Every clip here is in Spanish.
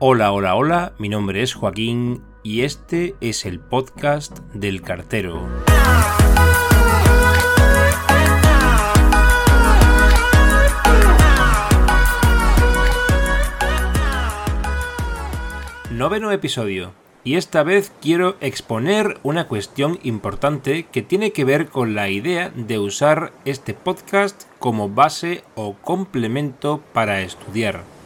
Hola, hola, hola, mi nombre es Joaquín y este es el podcast del cartero. Noveno episodio. Y esta vez quiero exponer una cuestión importante que tiene que ver con la idea de usar este podcast como base o complemento para estudiar.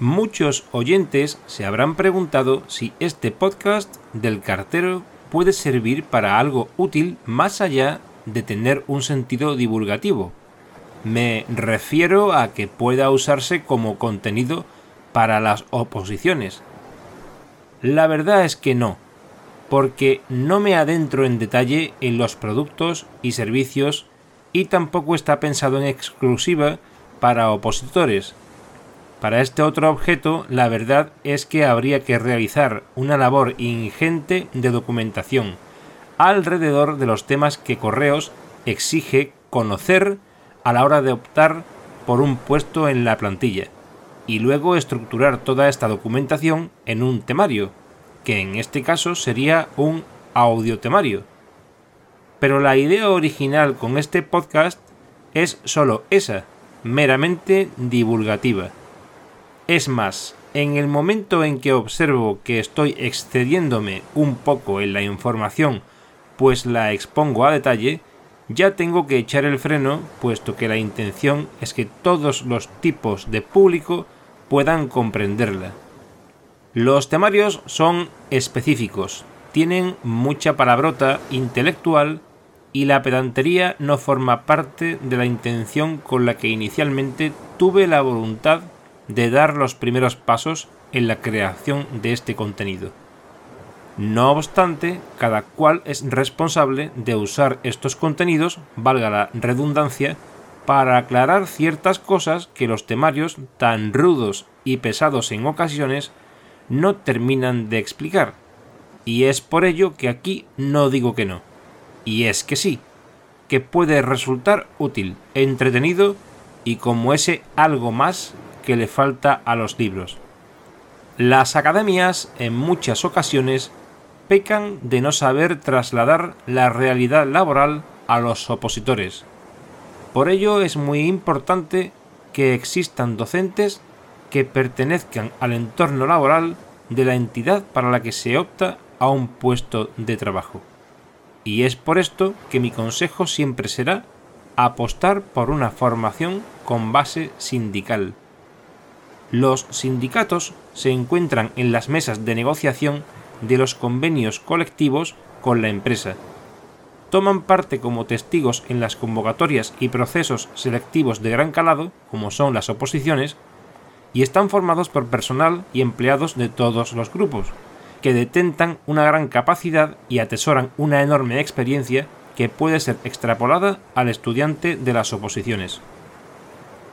Muchos oyentes se habrán preguntado si este podcast del cartero puede servir para algo útil más allá de tener un sentido divulgativo. Me refiero a que pueda usarse como contenido para las oposiciones. La verdad es que no, porque no me adentro en detalle en los productos y servicios y tampoco está pensado en exclusiva para opositores, para este otro objeto, la verdad es que habría que realizar una labor ingente de documentación alrededor de los temas que Correos exige conocer a la hora de optar por un puesto en la plantilla, y luego estructurar toda esta documentación en un temario, que en este caso sería un audiotemario. Pero la idea original con este podcast es solo esa, meramente divulgativa. Es más, en el momento en que observo que estoy excediéndome un poco en la información, pues la expongo a detalle, ya tengo que echar el freno, puesto que la intención es que todos los tipos de público puedan comprenderla. Los temarios son específicos, tienen mucha palabrota intelectual y la pedantería no forma parte de la intención con la que inicialmente tuve la voluntad de dar los primeros pasos en la creación de este contenido. No obstante, cada cual es responsable de usar estos contenidos, valga la redundancia, para aclarar ciertas cosas que los temarios, tan rudos y pesados en ocasiones, no terminan de explicar. Y es por ello que aquí no digo que no. Y es que sí, que puede resultar útil, entretenido y como ese algo más que le falta a los libros. Las academias en muchas ocasiones pecan de no saber trasladar la realidad laboral a los opositores. Por ello es muy importante que existan docentes que pertenezcan al entorno laboral de la entidad para la que se opta a un puesto de trabajo. Y es por esto que mi consejo siempre será apostar por una formación con base sindical los sindicatos se encuentran en las mesas de negociación de los convenios colectivos con la empresa. Toman parte como testigos en las convocatorias y procesos selectivos de gran calado, como son las oposiciones, y están formados por personal y empleados de todos los grupos, que detentan una gran capacidad y atesoran una enorme experiencia que puede ser extrapolada al estudiante de las oposiciones.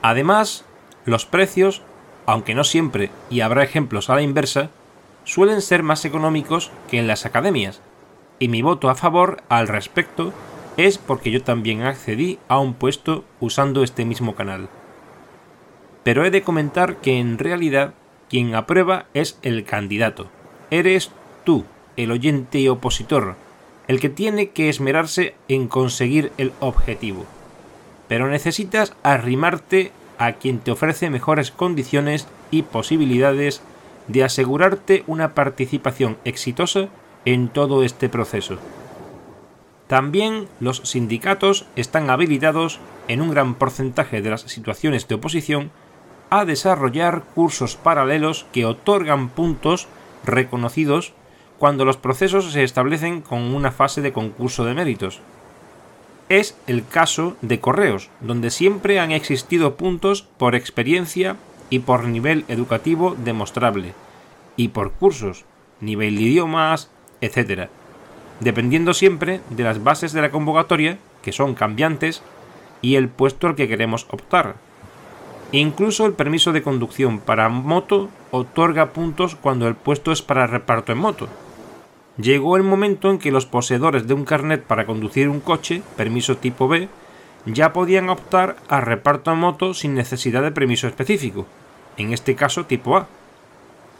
Además, los precios aunque no siempre, y habrá ejemplos a la inversa, suelen ser más económicos que en las academias, y mi voto a favor al respecto es porque yo también accedí a un puesto usando este mismo canal. Pero he de comentar que en realidad quien aprueba es el candidato. Eres tú, el oyente y opositor, el que tiene que esmerarse en conseguir el objetivo. Pero necesitas arrimarte a quien te ofrece mejores condiciones y posibilidades de asegurarte una participación exitosa en todo este proceso. También los sindicatos están habilitados en un gran porcentaje de las situaciones de oposición a desarrollar cursos paralelos que otorgan puntos reconocidos cuando los procesos se establecen con una fase de concurso de méritos es el caso de correos, donde siempre han existido puntos por experiencia y por nivel educativo demostrable, y por cursos, nivel de idiomas, etc., dependiendo siempre de las bases de la convocatoria, que son cambiantes, y el puesto al que queremos optar. Incluso el permiso de conducción para moto otorga puntos cuando el puesto es para reparto en moto, llegó el momento en que los poseedores de un carnet para conducir un coche, permiso tipo B, ya podían optar a reparto a moto sin necesidad de permiso específico, en este caso tipo A.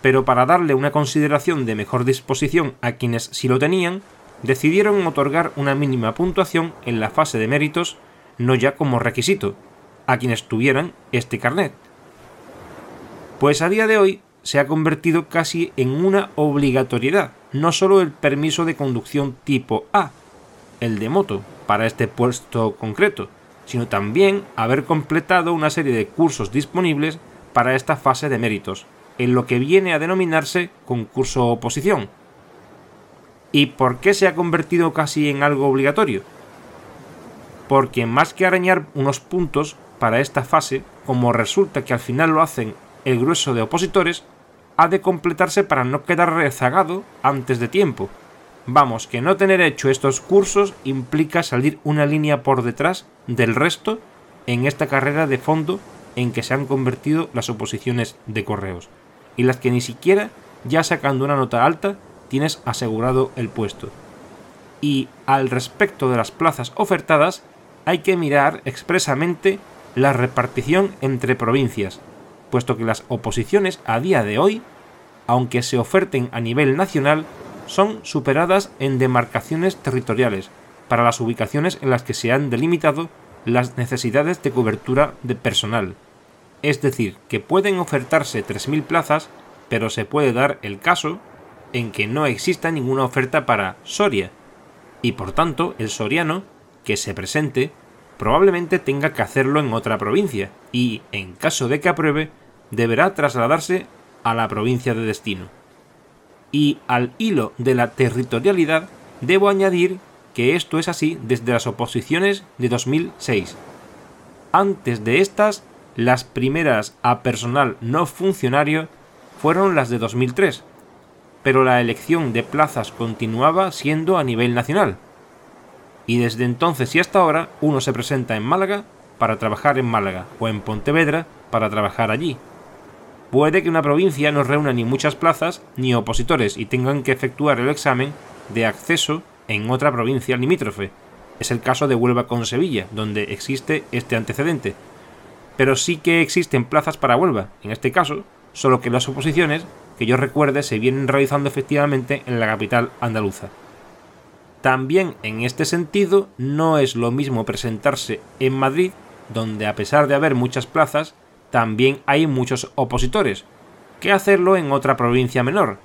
pero para darle una consideración de mejor disposición a quienes sí lo tenían, decidieron otorgar una mínima puntuación en la fase de méritos, no ya como requisito, a quienes tuvieran este carnet. Pues a día de hoy se ha convertido casi en una obligatoriedad, no solo el permiso de conducción tipo A, el de moto, para este puesto concreto, sino también haber completado una serie de cursos disponibles para esta fase de méritos, en lo que viene a denominarse concurso oposición. ¿Y por qué se ha convertido casi en algo obligatorio? Porque más que arañar unos puntos para esta fase, como resulta que al final lo hacen el grueso de opositores, ha de completarse para no quedar rezagado antes de tiempo. Vamos, que no tener hecho estos cursos implica salir una línea por detrás del resto en esta carrera de fondo en que se han convertido las oposiciones de correos y las que ni siquiera, ya sacando una nota alta, tienes asegurado el puesto. Y al respecto de las plazas ofertadas, hay que mirar expresamente la repartición entre provincias, puesto que las oposiciones a día de hoy, aunque se oferten a nivel nacional, son superadas en demarcaciones territoriales, para las ubicaciones en las que se han delimitado las necesidades de cobertura de personal, es decir, que pueden ofertarse 3.000 plazas, pero se puede dar el caso en que no exista ninguna oferta para Soria, y por tanto el soriano que se presente probablemente tenga que hacerlo en otra provincia, y en caso de que apruebe, deberá trasladarse a la provincia de destino. Y al hilo de la territorialidad, debo añadir que esto es así desde las oposiciones de 2006. Antes de estas las primeras a personal no funcionario fueron las de 2003, pero la elección de plazas continuaba siendo a nivel nacional. Y desde entonces y hasta ahora uno se presenta en Málaga para trabajar en Málaga o en Pontevedra para trabajar allí. Puede que una provincia no reúna ni muchas plazas ni opositores y tengan que efectuar el examen de acceso en otra provincia limítrofe. Es el caso de Huelva con Sevilla, donde existe este antecedente, pero sí que existen plazas para Huelva, en este caso, solo que las oposiciones, que yo recuerde, se vienen realizando efectivamente en la capital andaluza. También en este sentido, no es lo mismo presentarse en Madrid, donde a pesar de haber muchas plazas, también hay muchos opositores, que hacerlo en otra provincia menor,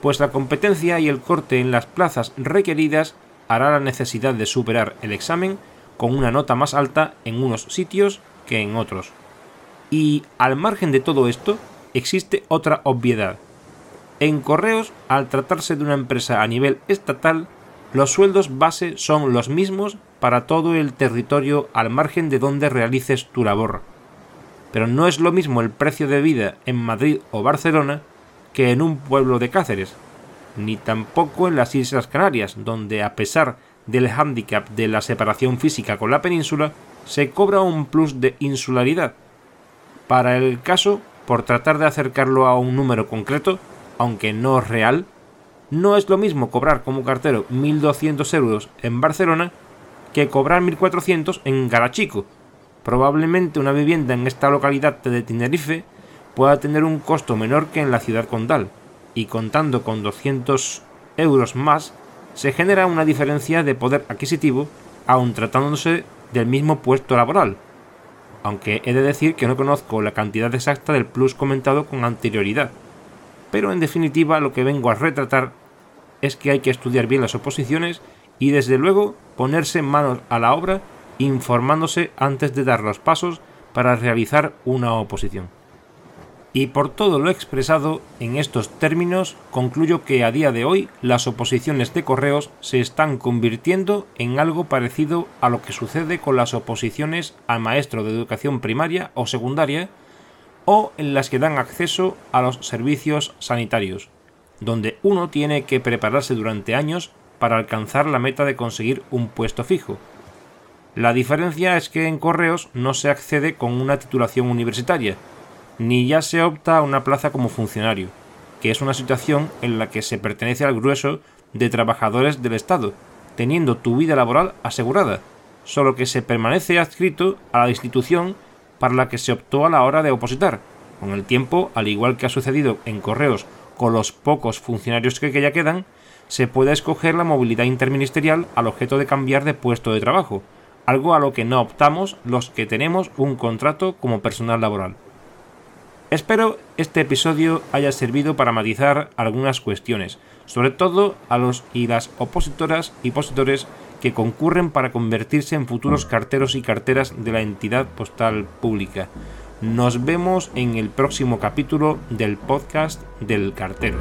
pues la competencia y el corte en las plazas requeridas hará la necesidad de superar el examen con una nota más alta en unos sitios que en otros. Y al margen de todo esto, existe otra obviedad. En correos, al tratarse de una empresa a nivel estatal, los sueldos base son los mismos para todo el territorio al margen de donde realices tu labor. Pero no es lo mismo el precio de vida en Madrid o Barcelona que en un pueblo de Cáceres, ni tampoco en las Islas Canarias, donde a pesar del hándicap de la separación física con la península, se cobra un plus de insularidad. Para el caso, por tratar de acercarlo a un número concreto, aunque no real, no es lo mismo cobrar como cartero 1.200 euros en Barcelona que cobrar 1.400 en Garachico. Probablemente una vivienda en esta localidad de Tenerife pueda tener un costo menor que en la ciudad condal, y contando con 200 euros más, se genera una diferencia de poder adquisitivo, aun tratándose del mismo puesto laboral, aunque he de decir que no conozco la cantidad exacta del plus comentado con anterioridad. Pero en definitiva lo que vengo a retratar es que hay que estudiar bien las oposiciones y desde luego ponerse manos a la obra informándose antes de dar los pasos para realizar una oposición. Y por todo lo expresado en estos términos, concluyo que a día de hoy las oposiciones de correos se están convirtiendo en algo parecido a lo que sucede con las oposiciones al maestro de educación primaria o secundaria o en las que dan acceso a los servicios sanitarios, donde uno tiene que prepararse durante años para alcanzar la meta de conseguir un puesto fijo. La diferencia es que en correos no se accede con una titulación universitaria, ni ya se opta a una plaza como funcionario, que es una situación en la que se pertenece al grueso de trabajadores del Estado, teniendo tu vida laboral asegurada, solo que se permanece adscrito a la institución para la que se optó a la hora de opositar, Con el tiempo, al igual que ha sucedido en correos con los pocos funcionarios que ya quedan, se puede escoger la movilidad interministerial al objeto de cambiar de puesto de trabajo, algo a lo que no optamos los que tenemos un contrato como personal laboral. Espero este episodio haya servido para matizar algunas cuestiones, sobre todo a los y las opositoras y opositores que concurren para convertirse en futuros carteros y carteras de la entidad postal pública. Nos vemos en el próximo capítulo del podcast del cartero.